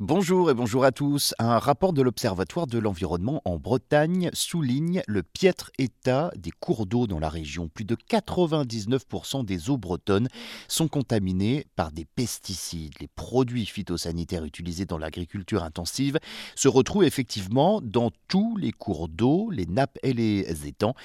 Bonjour et bonjour à tous. Un rapport de l'Observatoire de l'environnement en Bretagne souligne le piètre état des cours d'eau dans la région. Plus de 99% des eaux bretonnes sont contaminées par des pesticides. Les produits phytosanitaires utilisés dans l'agriculture intensive se retrouvent effectivement dans tous les cours d'eau, les nappes et les étangs.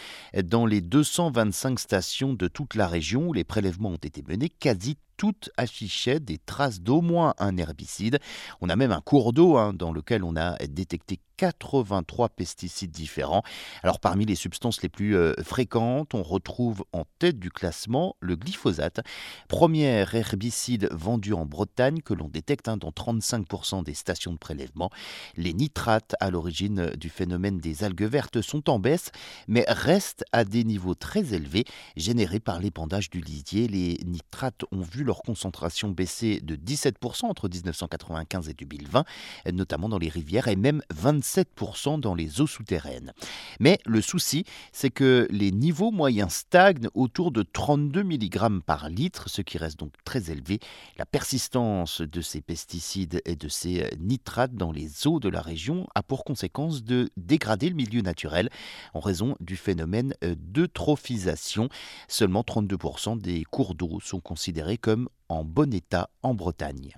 Dans les 225 stations de toute la région où les prélèvements ont été menés, quasi toutes affichaient des traces d'au moins un herbicide. On a même un cours d'eau hein, dans lequel on a détecté 83 pesticides différents. Alors parmi les substances les plus euh, fréquentes, on retrouve en tête du classement le glyphosate, premier herbicide vendu en Bretagne que l'on détecte hein, dans 35% des stations de prélèvement. Les nitrates à l'origine du phénomène des algues vertes sont en baisse, mais restent à des niveaux très élevés générés par l'épandage du lisier. Les nitrates ont vu leur concentration baisser de 17% entre 1995 et 2020, notamment dans les rivières, et même 25 7% dans les eaux souterraines. Mais le souci, c'est que les niveaux moyens stagnent autour de 32 mg par litre, ce qui reste donc très élevé. La persistance de ces pesticides et de ces nitrates dans les eaux de la région a pour conséquence de dégrader le milieu naturel en raison du phénomène d'eutrophisation. Seulement 32% des cours d'eau sont considérés comme en bon état en Bretagne.